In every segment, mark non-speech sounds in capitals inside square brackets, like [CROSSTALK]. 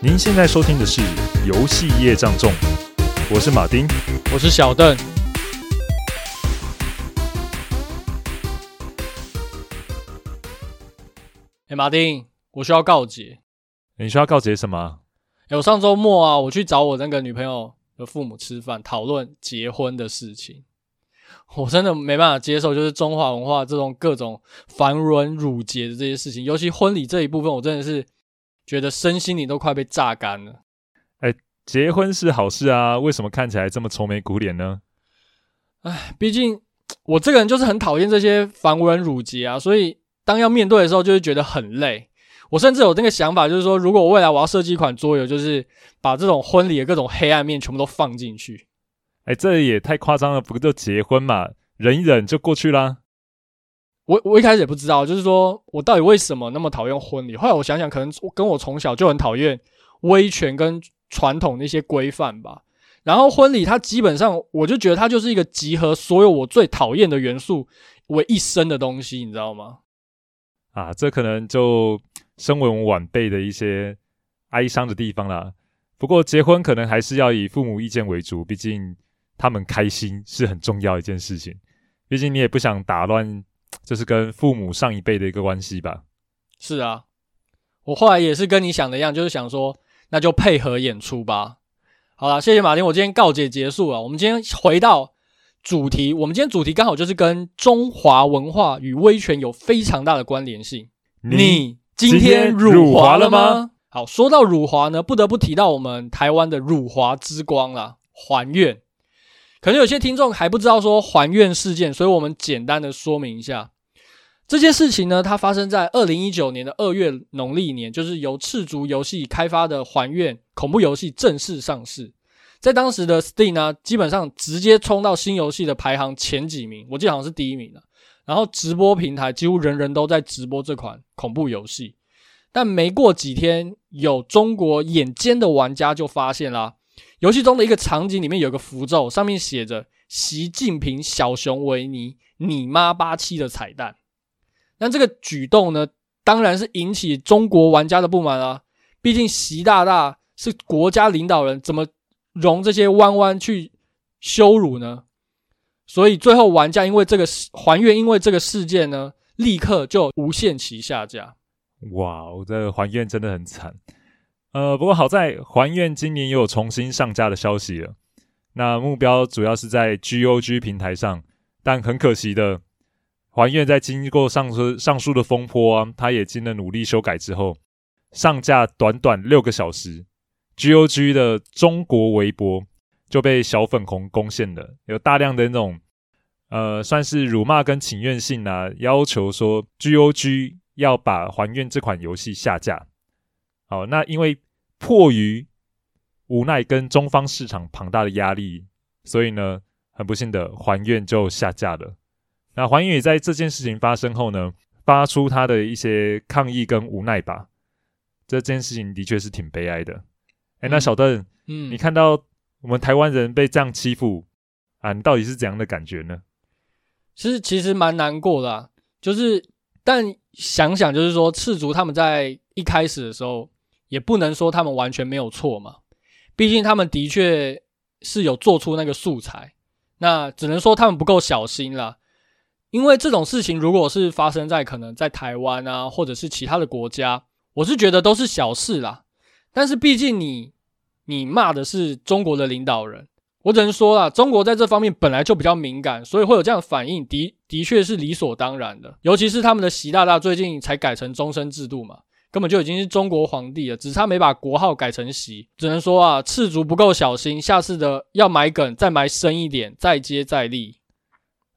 您现在收听的是《游戏业障重》，我是马丁，我是小邓。哎，马丁，我需要告解。你需要告解什么？哎，我上周末啊，我去找我那个女朋友的父母吃饭，讨论结婚的事情。我真的没办法接受，就是中华文化这种各种繁文缛节的这些事情，尤其婚礼这一部分，我真的是。觉得身心里都快被榨干了。哎，结婚是好事啊，为什么看起来这么愁眉苦脸呢？哎，毕竟我这个人就是很讨厌这些繁文缛节啊，所以当要面对的时候，就会觉得很累。我甚至有那个想法，就是说，如果我未来我要设计一款桌游，就是把这种婚礼的各种黑暗面全部都放进去。哎，这也太夸张了，不就结婚嘛，忍一忍就过去啦。我我一开始也不知道，就是说我到底为什么那么讨厌婚礼。后来我想想，可能跟我从小就很讨厌威权跟传统那些规范吧。然后婚礼它基本上，我就觉得它就是一个集合所有我最讨厌的元素为一身的东西，你知道吗？啊，这可能就身为我们晚辈的一些哀伤的地方啦。不过结婚可能还是要以父母意见为主，毕竟他们开心是很重要一件事情。毕竟你也不想打乱。就是跟父母上一辈的一个关系吧。是啊，我后来也是跟你想的一样，就是想说，那就配合演出吧。好了，谢谢马丁，我今天告解结束了。我们今天回到主题，我们今天主题刚好就是跟中华文化与威权有非常大的关联性。你今天辱华了吗？好，说到辱华呢，不得不提到我们台湾的辱华之光啦，还愿。可能有些听众还不知道说还愿事件，所以我们简单的说明一下这件事情呢。它发生在二零一九年的二月农历年，就是由赤足游戏开发的还愿恐怖游戏正式上市，在当时的 Steam 呢，基本上直接冲到新游戏的排行前几名，我记得好像是第一名了。然后直播平台几乎人人都在直播这款恐怖游戏，但没过几天，有中国眼尖的玩家就发现啦。游戏中的一个场景里面有个符咒，上面写着“习近平小熊维尼你妈八七”的彩蛋。那这个举动呢，当然是引起中国玩家的不满啊！毕竟习大大是国家领导人，怎么容这些弯弯去羞辱呢？所以最后玩家因为这个还愿，因为这个事件呢，立刻就无限期下架。哇，我这个还愿真的很惨。呃，不过好在还愿今年也有重新上架的消息了。那目标主要是在 GOG 平台上，但很可惜的，还愿在经过上述上述的风波啊，它也经了努力修改之后，上架短短六个小时，GOG 的中国微博就被小粉红攻陷了，有大量的那种呃，算是辱骂跟请愿信啊，要求说 GOG 要把还愿这款游戏下架。好，那因为迫于无奈跟中方市场庞大的压力，所以呢，很不幸的还愿就下架了。那还愿也在这件事情发生后呢，发出他的一些抗议跟无奈吧。这件事情的确是挺悲哀的。哎、嗯，那小邓，嗯，你看到我们台湾人被这样欺负啊，你到底是怎样的感觉呢？其实其实蛮难过的啊，就是但想想就是说，赤足他们在一开始的时候。也不能说他们完全没有错嘛，毕竟他们的确是有做出那个素材，那只能说他们不够小心啦。因为这种事情如果是发生在可能在台湾啊，或者是其他的国家，我是觉得都是小事啦。但是毕竟你你骂的是中国的领导人，我只能说啦，中国在这方面本来就比较敏感，所以会有这样的反应，的的确是理所当然的。尤其是他们的习大大最近才改成终身制度嘛。根本就已经是中国皇帝了，只差没把国号改成习。只能说啊，赤足不够小心，下次的要埋梗再埋深一点，再接再厉。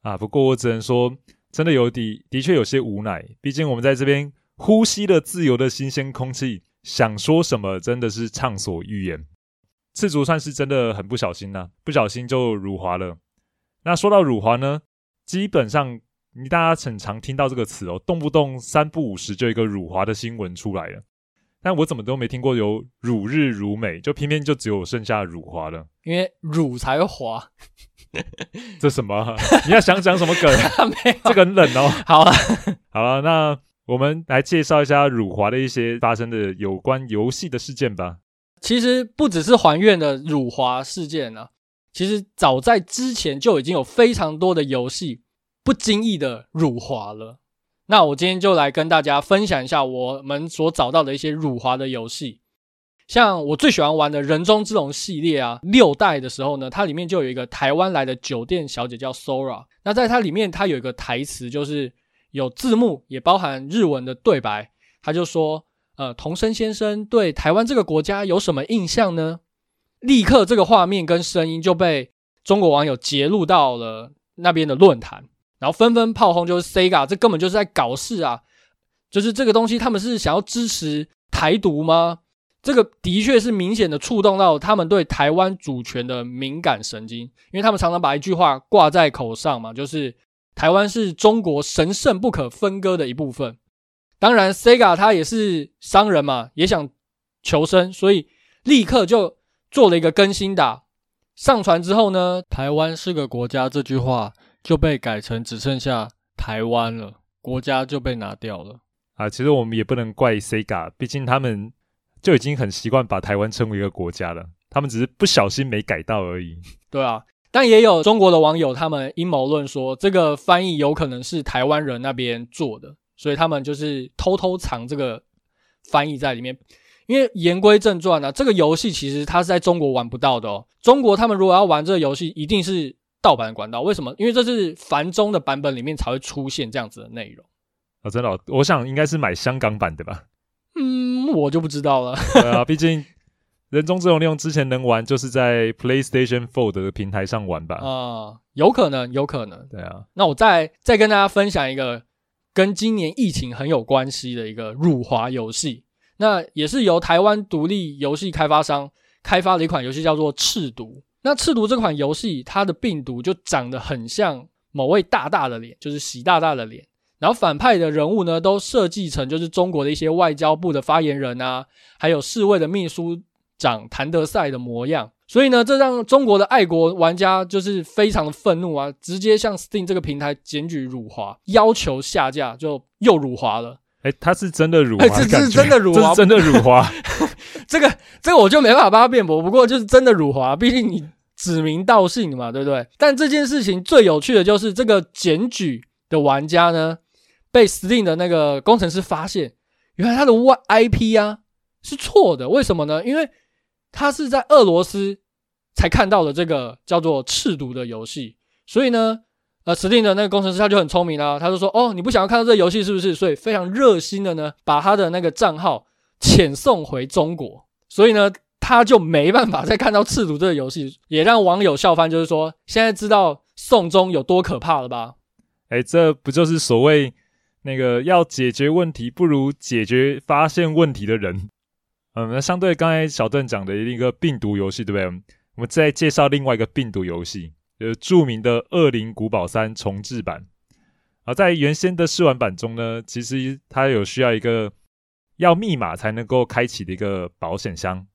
啊，不过我只能说，真的有的的确有些无奈。毕竟我们在这边呼吸了自由的新鲜空气，想说什么真的是畅所欲言。赤足算是真的很不小心呐、不小心就辱华了。那说到辱华呢，基本上。你大家很常听到这个词哦，动不动三不五时就一个辱华的新闻出来了，但我怎么都没听过有辱日辱美，就偏偏就只有剩下辱华了。因为辱才会华，这什么？你要想讲什么梗？[LAUGHS] 没有，这个很冷哦。好了，好了，那我们来介绍一下辱华的一些发生的有关游戏的事件吧。其实不只是还愿的辱华事件啊，其实早在之前就已经有非常多的游戏不经意的辱华了。那我今天就来跟大家分享一下我们所找到的一些辱华的游戏。像我最喜欢玩的人中之龙系列啊，六代的时候呢，它里面就有一个台湾来的酒店小姐叫 Sora。那在它里面，它有一个台词，就是有字幕，也包含日文的对白。他就说：“呃，桐生先生对台湾这个国家有什么印象呢？”立刻，这个画面跟声音就被中国网友截录到了那边的论坛，然后纷纷炮轰，就是 Sega 这根本就是在搞事啊！就是这个东西，他们是想要支持台独吗？这个的确是明显的触动到他们对台湾主权的敏感神经，因为他们常常把一句话挂在口上嘛，就是台湾是中国神圣不可分割的一部分。当然，Sega 他也是商人嘛，也想求生，所以立刻就做了一个更新的。上传之后呢，台湾是个国家这句话就被改成只剩下台湾了，国家就被拿掉了。啊，其实我们也不能怪 Sega，毕竟他们。就已经很习惯把台湾称为一个国家了，他们只是不小心没改到而已。[LAUGHS] 对啊，但也有中国的网友他们阴谋论说，这个翻译有可能是台湾人那边做的，所以他们就是偷偷藏这个翻译在里面。因为言归正传呢、啊，这个游戏其实它是在中国玩不到的哦。中国他们如果要玩这个游戏，一定是盗版的管道。为什么？因为这是繁中的版本里面才会出现这样子的内容。啊、哦，真的、哦，我想应该是买香港版的吧。嗯，我就不知道了。对啊，[LAUGHS] 毕竟人中之龙利用之前能玩，就是在 PlayStation 4的平台上玩吧。啊、呃，有可能，有可能。对啊，那我再再跟大家分享一个跟今年疫情很有关系的一个辱华游戏。那也是由台湾独立游戏开发商开发的一款游戏，叫做《赤毒》。那《赤毒》这款游戏，它的病毒就长得很像某位大大的脸，就是习大大的脸。然后反派的人物呢，都设计成就是中国的一些外交部的发言人啊，还有世卫的秘书长谭德赛的模样。所以呢，这让中国的爱国玩家就是非常的愤怒啊，直接向 Steam 这个平台检举辱华，要求下架，就又辱华了。诶，他是真的辱华，这是真的辱华，这是真的辱华。这个这个我就没办法帮他辩驳，不过就是真的辱华，毕竟你指名道姓嘛，对不对？但这件事情最有趣的就是这个检举的玩家呢。被 Steam 的那个工程师发现，原来他的 IP 啊是错的。为什么呢？因为他是在俄罗斯才看到了这个叫做《赤毒》的游戏，所以呢，呃，Steam 的那个工程师他就很聪明啦，他就说：“哦，你不想要看到这个游戏是不是？”所以非常热心的呢，把他的那个账号遣送回中国，所以呢，他就没办法再看到《赤毒》这个游戏，也让网友笑翻，就是说现在知道送中有多可怕了吧？哎，这不就是所谓？那个要解决问题，不如解决发现问题的人。嗯，那相对刚才小邓讲的一个病毒游戏，对不对？我们再介绍另外一个病毒游戏，就是著名的《恶灵古堡三》重置版。而在原先的试玩版中呢，其实它有需要一个要密码才能够开启的一个保险箱，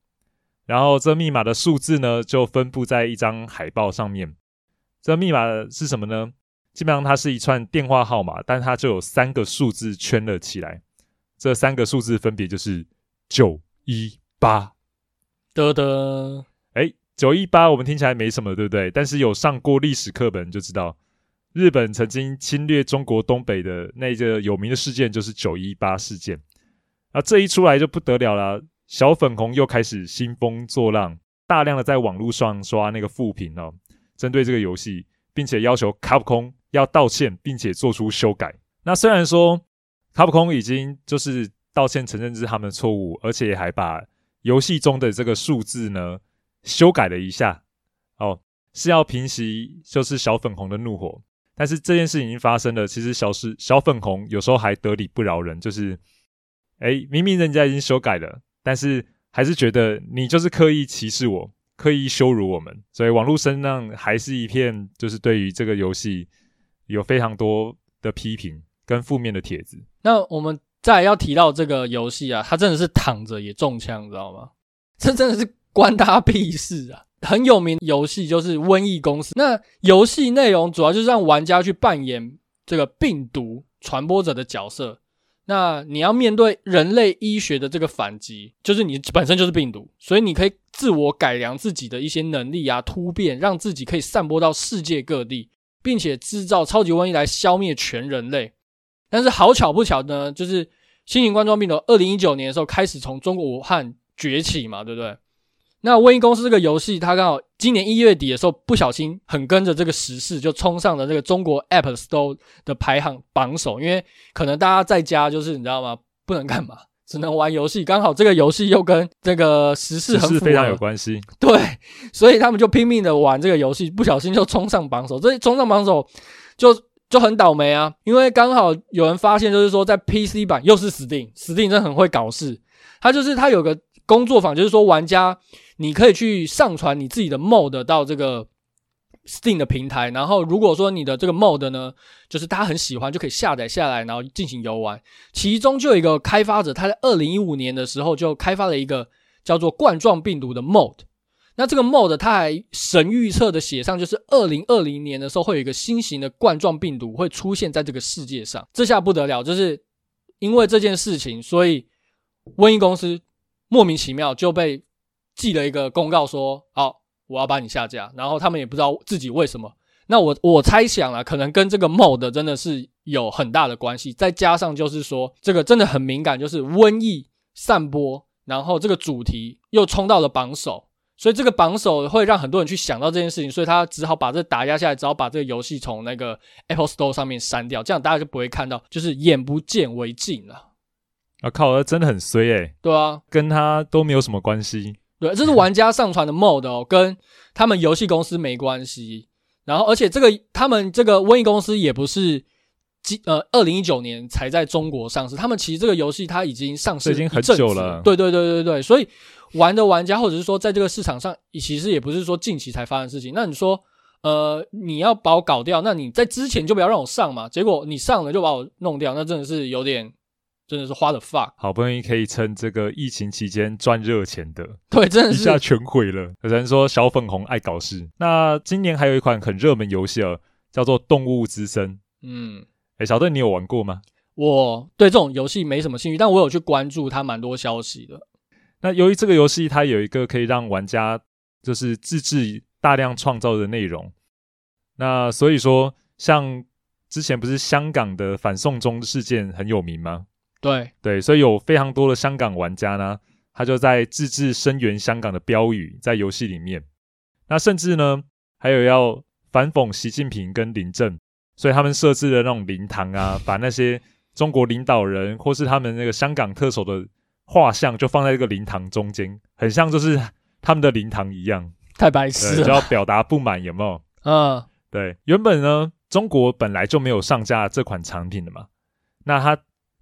然后这密码的数字呢，就分布在一张海报上面。这密码是什么呢？基本上它是一串电话号码，但它就有三个数字圈了起来。这三个数字分别就是九一八。得得，哎，九一八我们听起来没什么，对不对？但是有上过历史课本就知道，日本曾经侵略中国东北的那个有名的事件就是九一八事件。啊，这一出来就不得了了，小粉红又开始兴风作浪，大量的在网络上刷那个负评哦，针对这个游戏，并且要求卡普空。要道歉，并且做出修改。那虽然说卡普空已经就是道歉承认这是他们的错误，而且还把游戏中的这个数字呢修改了一下，哦，是要平息就是小粉红的怒火。但是这件事已经发生了，其实小是小粉红有时候还得理不饶人，就是诶，明明人家已经修改了，但是还是觉得你就是刻意歧视我，刻意羞辱我们，所以网络声浪还是一片，就是对于这个游戏。有非常多的批评跟负面的帖子。那我们再要提到这个游戏啊，它真的是躺着也中枪，你知道吗？这真的是关他屁事啊！[LAUGHS] 很有名游戏就是《瘟疫公司》，那游戏内容主要就是让玩家去扮演这个病毒传播者的角色，那你要面对人类医学的这个反击，就是你本身就是病毒，所以你可以自我改良自己的一些能力啊，突变，让自己可以散播到世界各地，并且制造超级瘟疫来消灭全人类。但是好巧不巧呢，就是新型冠状病毒二零一九年的时候开始从中国武汉崛起嘛，对不对？那瘟疫公司这个游戏，它刚好今年一月底的时候不小心很跟着这个时事，就冲上了这个中国 App Store 的排行榜首。因为可能大家在家就是你知道吗？不能干嘛，只能玩游戏。刚好这个游戏又跟这个时事很非常有关系。对，所以他们就拼命的玩这个游戏，不小心就冲上榜首。这冲上榜首就就很倒霉啊，因为刚好有人发现，就是说在 PC 版又是 Steam，Steam 真的很会搞事。它就是它有个工作坊，就是说玩家。你可以去上传你自己的 mod 到这个 Steam 的平台，然后如果说你的这个 mod 呢，就是大家很喜欢，就可以下载下来，然后进行游玩。其中就有一个开发者，他在二零一五年的时候就开发了一个叫做冠状病毒的 mod。那这个 mod 他还神预测的写上，就是二零二零年的时候会有一个新型的冠状病毒会出现在这个世界上。这下不得了，就是因为这件事情，所以瘟疫公司莫名其妙就被。寄了一个公告说：“好，我要把你下架。”然后他们也不知道自己为什么。那我我猜想啊，可能跟这个 mod 真的是有很大的关系。再加上就是说，这个真的很敏感，就是瘟疫散播，然后这个主题又冲到了榜首，所以这个榜首会让很多人去想到这件事情，所以他只好把这打压下来，只好把这个游戏从那个 Apple Store 上面删掉，这样大家就不会看到，就是眼不见为净了。啊靠，那真的很衰诶、欸。对啊，跟他都没有什么关系。对，这是玩家上传的 mod 哦，跟他们游戏公司没关系。然后，而且这个他们这个瘟疫公司也不是今，呃，二零一九年才在中国上市。他们其实这个游戏它已经上市已经很久了。对对对对对，所以玩的玩家或者是说在这个市场上，其实也不是说近期才发生的事情。那你说，呃，你要把我搞掉，那你在之前就不要让我上嘛。结果你上了就把我弄掉，那真的是有点。真的是花的 fuck，好不容易可以趁这个疫情期间赚热钱的，[LAUGHS] 对，真的是一下全毁了。有人说小粉红爱搞事。那今年还有一款很热门游戏哦，叫做《动物之森》。嗯，哎，小邓，你有玩过吗？我对这种游戏没什么兴趣，但我有去关注它蛮多消息的。那由于这个游戏它有一个可以让玩家就是自制大量创造的内容，那所以说像之前不是香港的反送中事件很有名吗？对对，所以有非常多的香港玩家呢，他就在自制声援香港的标语在游戏里面。那甚至呢，还有要反讽习近平跟林郑，所以他们设置了那种灵堂啊，把那些中国领导人或是他们那个香港特首的画像就放在这个灵堂中间，很像就是他们的灵堂一样。太白痴了，就要表达不满，有没有？嗯，对。原本呢，中国本来就没有上架这款产品的嘛，那他。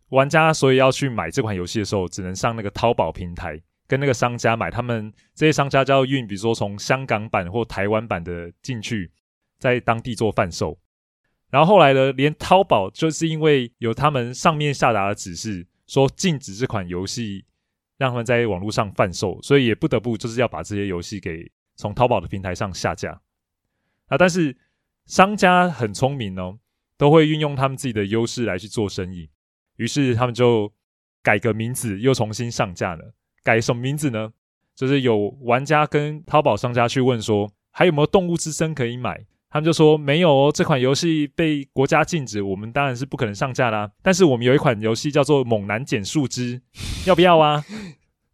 玩家所以要去买这款游戏的时候，只能上那个淘宝平台跟那个商家买。他们这些商家就要运，比如说从香港版或台湾版的进去，在当地做贩售。然后后来呢，连淘宝就是因为有他们上面下达的指示，说禁止这款游戏让他们在网络上贩售，所以也不得不就是要把这些游戏给从淘宝的平台上下架。啊，但是商家很聪明哦，都会运用他们自己的优势来去做生意。于是他们就改个名字，又重新上架了。改什么名字呢？就是有玩家跟淘宝商家去问说，还有没有《动物之森》可以买？他们就说没有哦，这款游戏被国家禁止，我们当然是不可能上架啦。但是我们有一款游戏叫做《猛男捡树枝》，要不要啊？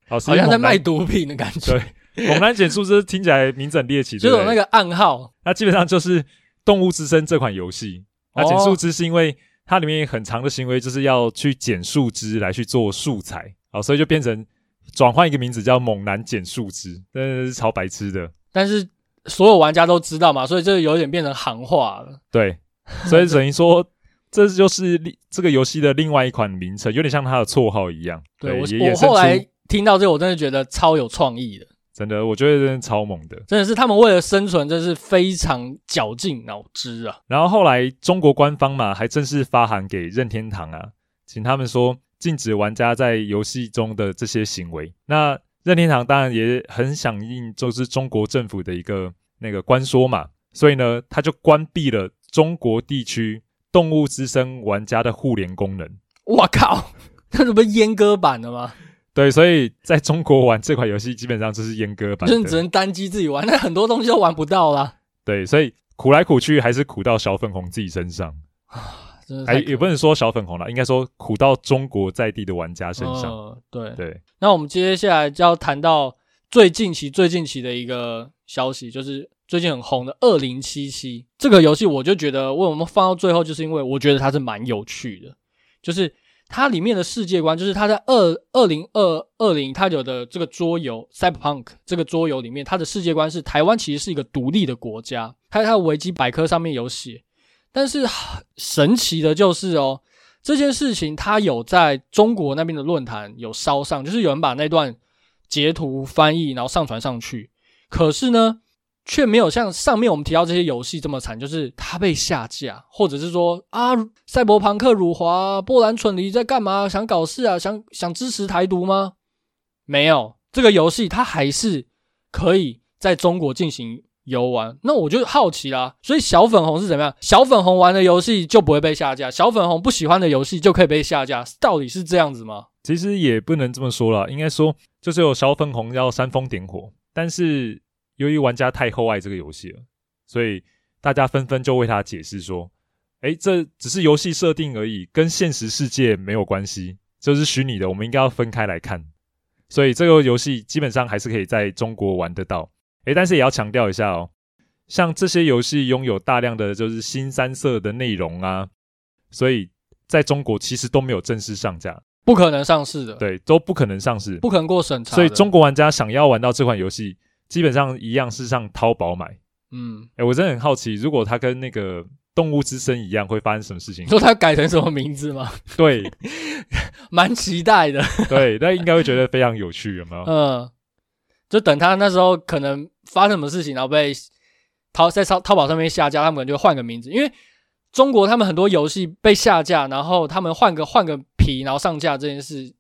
好像在卖毒品的感觉。对，《猛男捡树枝》听起来名字很猎奇，就有那个暗号。那基本上就是《动物之森》这款游戏。那捡树枝是因为。它里面很长的行为就是要去捡树枝来去做素材，好，所以就变成转换一个名字叫“猛男捡树枝”，真的是超白痴的。但是所有玩家都知道嘛，所以这有点变成行话了。对，所以等于说这就是这个游戏的另外一款名称，有点像它的绰号一样。对，对我，我后来听到这个，我真的觉得超有创意的。真的，我觉得真的超猛的，真的是他们为了生存，真是非常绞尽脑汁啊。然后后来中国官方嘛，还正式发函给任天堂啊，请他们说禁止玩家在游戏中的这些行为。那任天堂当然也很响应，就是中国政府的一个那个关说嘛，所以呢，他就关闭了中国地区动物之声玩家的互联功能。我靠，那是不是阉割版的吗？对，所以在中国玩这款游戏基本上就是阉割版，就是只能单机自己玩，那很多东西都玩不到啦。对，所以苦来苦去还是苦到小粉红自己身上啊，真的还也不能说小粉红了，应该说苦到中国在地的玩家身上。呃、对对，那我们接下来就要谈到最近期、最近期的一个消息，就是最近很红的《二零七七》这个游戏，我就觉得为什么放到最后，就是因为我觉得它是蛮有趣的，就是。它里面的世界观，就是它在二二零二二零，它有的这个桌游《Cyberpunk》这个桌游里面，它的世界观是台湾其实是一个独立的国家，它在它的维基百科上面有写。但是神奇的就是哦，这件事情它有在中国那边的论坛有烧上，就是有人把那段截图翻译，然后上传上去。可是呢，却没有像上面我们提到这些游戏这么惨，就是它被下架，或者是说啊，赛博朋克辱华，波兰蠢驴在干嘛？想搞事啊？想想支持台独吗？没有，这个游戏它还是可以在中国进行游玩。那我就好奇啦，所以小粉红是怎么样？小粉红玩的游戏就不会被下架，小粉红不喜欢的游戏就可以被下架，到底是这样子吗？其实也不能这么说啦，应该说就是有小粉红要煽风点火，但是。由于玩家太厚爱这个游戏了，所以大家纷纷就为他解释说：“诶，这只是游戏设定而已，跟现实世界没有关系，这是虚拟的，我们应该要分开来看。”所以这个游戏基本上还是可以在中国玩得到。诶，但是也要强调一下哦，像这些游戏拥有大量的就是新三色的内容啊，所以在中国其实都没有正式上架，不可能上市的，对，都不可能上市，不可能过审查。所以中国玩家想要玩到这款游戏。基本上一样是上淘宝买，嗯，哎、欸，我真的很好奇，如果它跟那个动物之声一样，会发生什么事情？说它改成什么名字吗？对，[LAUGHS] 蛮期待的。对，那应该会觉得非常有趣，有没有？[LAUGHS] 嗯，就等他那时候可能发生什么事情，然后被淘在淘淘宝上面下架，他们可能就换个名字，因为中国他们很多游戏被下架，然后他们换个换个皮，然后上架这件事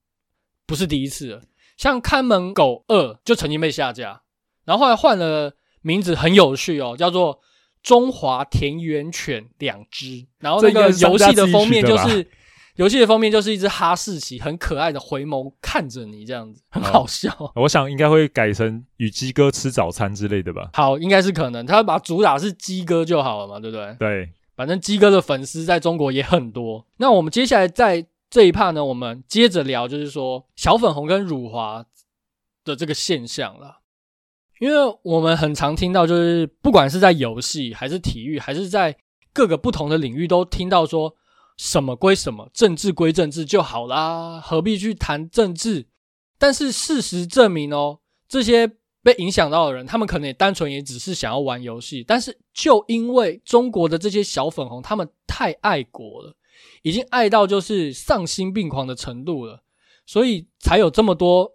不是第一次了。像《看门狗二》就曾经被下架。然后后来换了名字，很有趣哦，叫做《中华田园犬两只》。然后那个游戏的封面就是游戏的封面就是一只哈士奇，很可爱的回眸看着你，这样子很好笑。哦，我想应该会改成与鸡哥吃早餐之类的吧？好，应该是可能，他把主打是鸡哥就好了嘛，对不对？对，反正鸡哥的粉丝在中国也很多。那我们接下来在这一 part 呢，我们接着聊，就是说小粉红跟辱华的这个现象了。因为我们很常听到，就是不管是在游戏，还是体育，还是在各个不同的领域，都听到说什么归什么，政治归政治就好啦，何必去谈政治？但是事实证明哦，这些被影响到的人，他们可能也单纯也只是想要玩游戏，但是就因为中国的这些小粉红，他们太爱国了，已经爱到就是丧心病狂的程度了，所以才有这么多。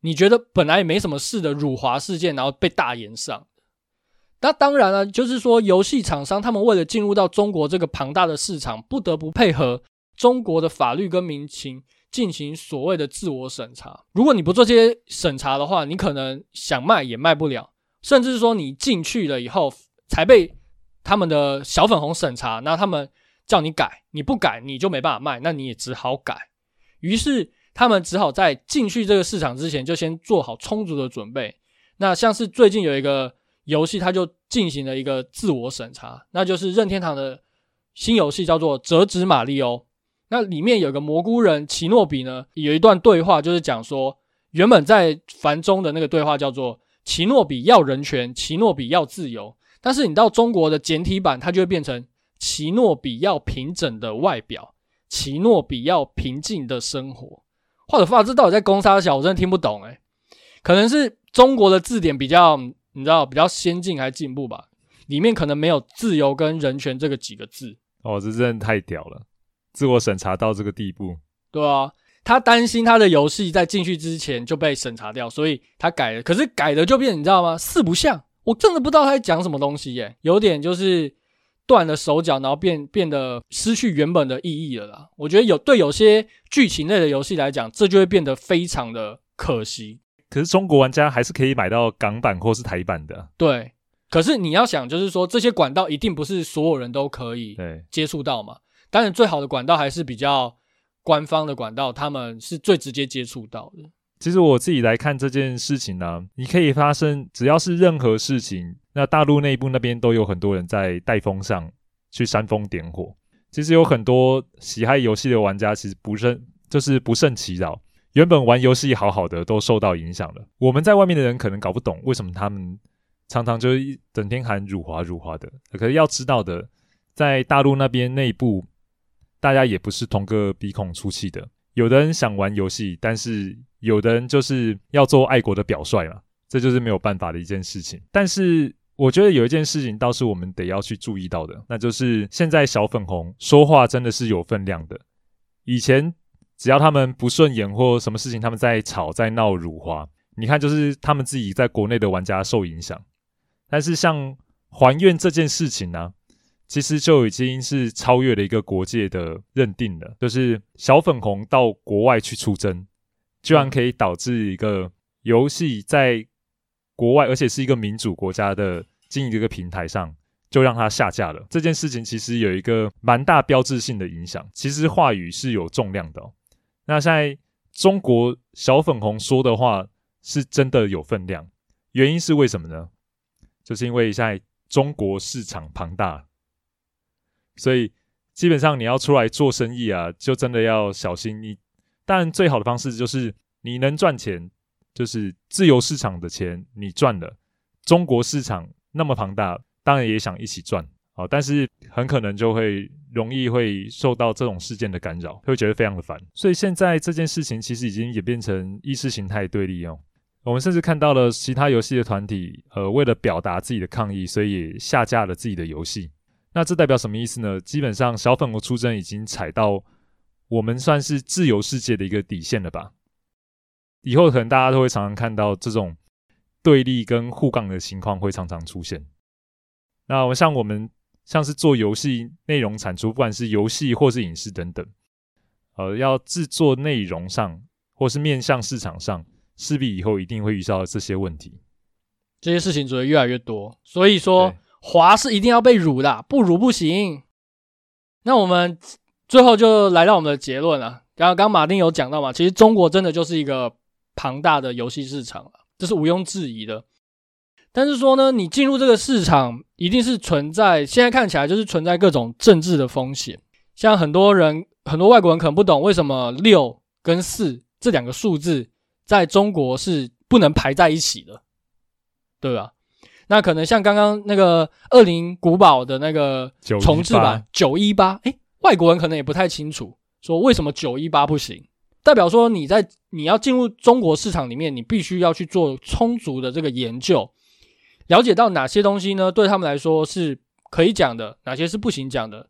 你觉得本来也没什么事的辱华事件，然后被大炎上。那当然了，就是说游戏厂商他们为了进入到中国这个庞大的市场，不得不配合中国的法律跟民情进行所谓的自我审查。如果你不做这些审查的话，你可能想卖也卖不了，甚至是说你进去了以后才被他们的小粉红审查，那他们叫你改，你不改你就没办法卖，那你也只好改。于是。他们只好在进去这个市场之前就先做好充足的准备。那像是最近有一个游戏，它就进行了一个自我审查，那就是任天堂的新游戏叫做《折纸马里欧》。那里面有个蘑菇人奇诺比呢，有一段对话就是讲说，原本在繁中的那个对话叫做“奇诺比要人权，奇诺比要自由”，但是你到中国的简体版，它就会变成“奇诺比要平整的外表，奇诺比要平静的生活”。或者发这到底在攻杀小，我真的听不懂诶，可能是中国的字典比较，你知道比较先进还是进步吧？里面可能没有自由跟人权这个几个字。哦，这真的太屌了，自我审查到这个地步。对啊，他担心他的游戏在进去之前就被审查掉，所以他改了。可是改了就变，你知道吗？四不像，我真的不知道他在讲什么东西耶，有点就是。断了手脚，然后变变得失去原本的意义了啦。我觉得有对有些剧情类的游戏来讲，这就会变得非常的可惜。可是中国玩家还是可以买到港版或是台版的。对，可是你要想，就是说这些管道一定不是所有人都可以对接触到嘛。当然，最好的管道还是比较官方的管道，他们是最直接接触到的。其实我自己来看这件事情呢、你可以发生，只要是任何事情，那大陆内部那边都有很多人在带风上去煽风点火。其实有很多喜爱游戏的玩家，其实不胜就是不胜其扰。原本玩游戏好好的，都受到影响了。我们在外面的人可能搞不懂为什么他们常常就一整天喊辱华辱华的。可是要知道的，在大陆那边内部，大家也不是同个鼻孔出气的。有的人想玩游戏，但是有的人就是要做爱国的表率嘛，这就是没有办法的一件事情。但是我觉得有一件事情倒是我们得要去注意到的，那就是现在小粉红说话真的是有分量的。以前只要他们不顺眼或什么事情，他们在吵在闹辱华，你看就是他们自己在国内的玩家受影响。但是像还愿这件事情呢、其实就已经是超越了一个国界的认定了，就是小粉红到国外去出征，居然可以导致一个游戏在国外，而且是一个民主国家的经营的一个平台上，就让它下架了。这件事情其实有一个蛮大标志性的影响，其实话语是有重量的哦。那现在中国小粉红说的话是真的有分量，原因是为什么呢？就是因为现在中国市场庞大。所以基本上你要出来做生意啊，就真的要小心你。但，最好的方式就是你能赚钱，就是自由市场的钱你赚了。中国市场那么庞大，当然也想一起赚。啊，但是很可能就会容易会受到这种事件的干扰，会觉得非常的烦。所以现在这件事情其实已经演变成意识形态对立哦。我们甚至看到了其他游戏的团体，呃，为了表达自己的抗议，所以也下架了自己的游戏。那这代表什么意思呢？基本上，小粉红出征已经踩到我们算是自由世界的一个底线了吧？以后可能大家都会常常看到这种对立跟互杠的情况会常常出现。那我像我们像是做游戏内容产出，不管是游戏或是影视等等，呃，要制作内容上或是面向市场上，势必以后一定会遇到这些问题。这些事情只会越来越多，所以说。华是一定要被辱的，不辱不行。那我们最后就来到我们的结论了。刚刚马丁有讲到嘛，其实中国真的就是一个庞大的游戏市场了，这是毋庸置疑的。但是说呢，你进入这个市场，一定是存在，现在看起来就是存在各种政治的风险。像很多人，很多外国人可能不懂为什么六跟四这两个数字在中国是不能排在一起的，对吧？那可能像刚刚那个《恶灵古堡》的那个重置版九一八，诶，外国人可能也不太清楚，说为什么九一八不行？代表说你在你要进入中国市场里面，你必须要去做充足的这个研究，了解到哪些东西呢，对他们来说是可以讲的，哪些是不行讲的。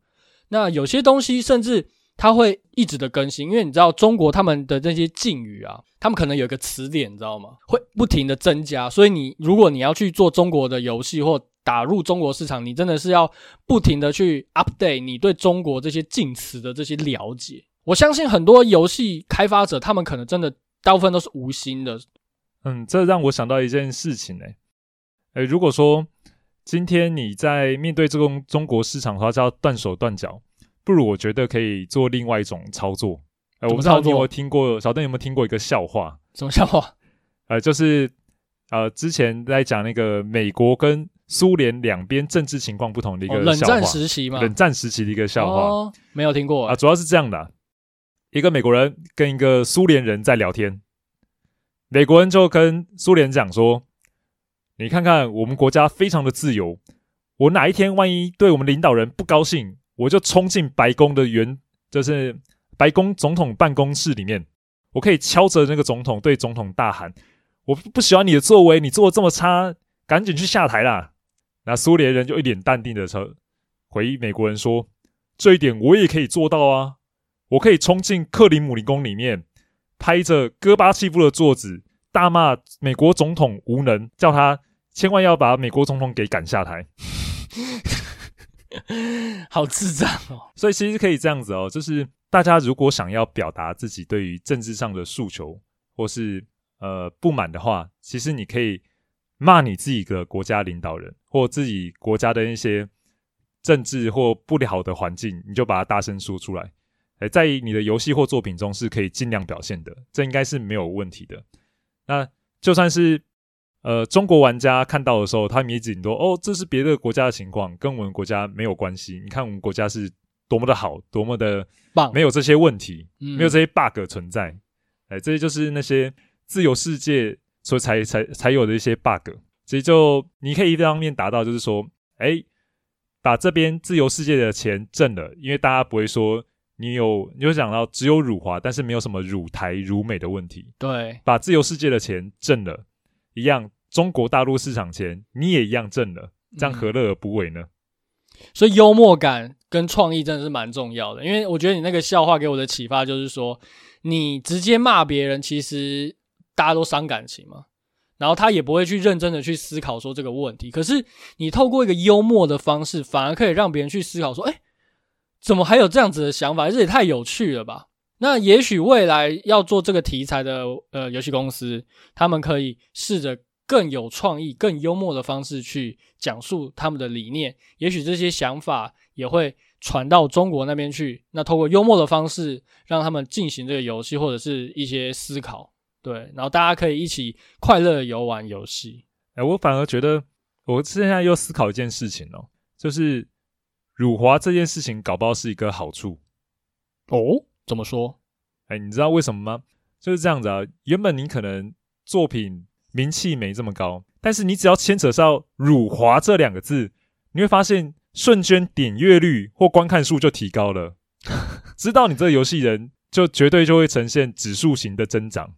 那有些东西甚至。它会一直的更新，因为你知道中国他们的这些禁语啊，他们可能有一个词典，你知道吗？会不停的增加，所以你如果你要去做中国的游戏或打入中国市场，你真的是要不停的去 update 你对中国这些禁词的这些了解。我相信很多游戏开发者，他们可能真的大部分都是无心的。嗯，这让我想到一件事情呢、欸。诶，如果说今天你在面对这个中国市场的话，就要断手断脚。不如我觉得可以做另外一种操作。呃，我不知道你有没有听过，小邓有没有听过一个笑话？什么笑话？[LAUGHS] 呃，就是呃，之前在讲那个美国跟苏联两边政治情况不同的一个。冷战时期嘛，冷战时期的一个笑话。哦，没有听过啊。主要是这样的啊，一个美国人跟一个苏联人在聊天，美国人就跟苏联讲说：“你看看我们国家非常的自由，我哪一天万一对我们领导人不高兴。”我就冲进白宫的原，就是白宫总统办公室里面，我可以敲着那个总统，对总统大喊：“我不喜欢你的作为，你做的这么差，赶紧去下台啦！”那苏联人就一脸淡定的说：“回美国人说，这一点我也可以做到啊！我可以冲进克里姆林宫里面，拍着戈巴契夫的桌子，大骂美国总统无能，叫他千万要把美国总统给赶下台。[LAUGHS] ”好智障哦！所以其实可以这样子哦，就是大家如果想要表达自己对于政治上的诉求或是呃不满的话，其实你可以骂你自己的国家领导人或自己国家的一些政治或不好的环境，你就把它大声说出来。诶，在你的游戏或作品中是可以尽量表现的，这应该是没有问题的。那就算是呃中国玩家看到的时候，他们也只说哦，这是别的国家的情况，跟我们国家没有关系。你看我们国家是多么的好，多么的棒，没有这些问题，没有这些 bug 存在。哎，这些就是那些自由世界所以才才才有的一些 bug。其实就你可以一方面达到，就是说，哎，把这边自由世界的钱挣了，因为大家不会说你有，你有讲到只有辱华，但是没有什么辱台辱美的问题。对，把自由世界的钱挣了，一样中国大陆市场钱你也一样挣了，这样何乐而不为呢？嗯，所以幽默感跟创意真的是蛮重要的，因为我觉得你那个笑话给我的启发就是说，你直接骂别人，其实大家都伤感情嘛。然后他也不会去认真的去思考说这个问题，可是你透过一个幽默的方式，反而可以让别人去思考说，哎，怎么还有这样子的想法？这也太有趣了吧？那也许未来要做这个题材的呃游戏公司，他们可以试着更有创意、更幽默的方式去讲述他们的理念，也许这些想法也会传到中国那边去。那透过幽默的方式，让他们进行这个游戏或者是一些思考。对，然后大家可以一起快乐的游玩游戏。哎，我反而觉得，我现在又思考一件事情哦，就是辱华这件事情，搞不好是一个好处。哦，怎么说？哎，你知道为什么吗？就是这样子啊。原本你可能作品名气没这么高，但是你只要牵扯上“辱华”这两个字，你会发现瞬间点阅率或观看数就提高了。[LAUGHS] 知道你这个游戏人，就绝对就会呈现指数型的增长。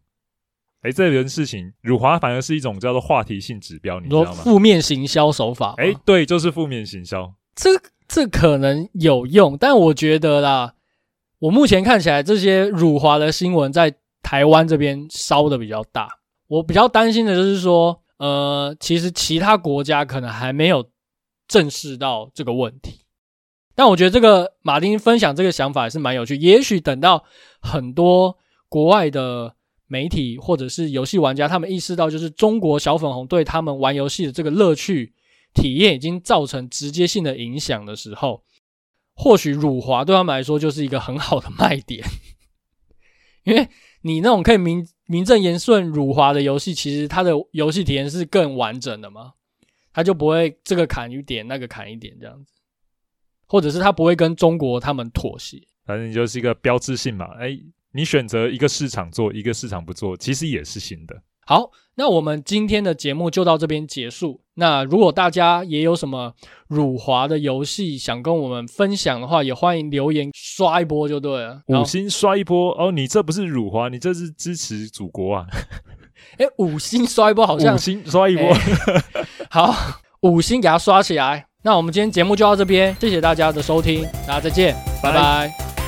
哎，这件事情辱华反而是一种叫做话题性指标，你知道吗？负面行销手法。哎，对，就是负面行销。这这可能有用，但我觉得啦，我目前看起来这些辱华的新闻在台湾这边烧的比较大。我比较担心的就是说，呃，其实其他国家可能还没有正视到这个问题。但我觉得这个马丁分享这个想法也是蛮有趣。也许等到很多国外的。媒体或者是游戏玩家，他们意识到，就是中国小粉红对他们玩游戏的这个乐趣体验已经造成直接性的影响的时候，或许辱华对他们来说就是一个很好的卖点，因为你那种可以名名正言顺辱华的游戏，其实它的游戏体验是更完整的嘛，它就不会这个砍一点，那个砍一点这样子，或者是他不会跟中国他们妥协，反正就是一个标志性嘛，哎。你选择一个市场做，一个市场不做，其实也是新的。好，那我们今天的节目就到这边结束。那如果大家也有什么辱华的游戏想跟我们分享的话，也欢迎留言刷一波就对了。五星刷一波哦，你这不是辱华，你这是支持祖国啊！[LAUGHS] 哎，五星刷一波好像 [LAUGHS] 五星刷一波，[LAUGHS] 好，五星给它刷起来。那我们今天节目就到这边，谢谢大家的收听，大家再见，拜拜。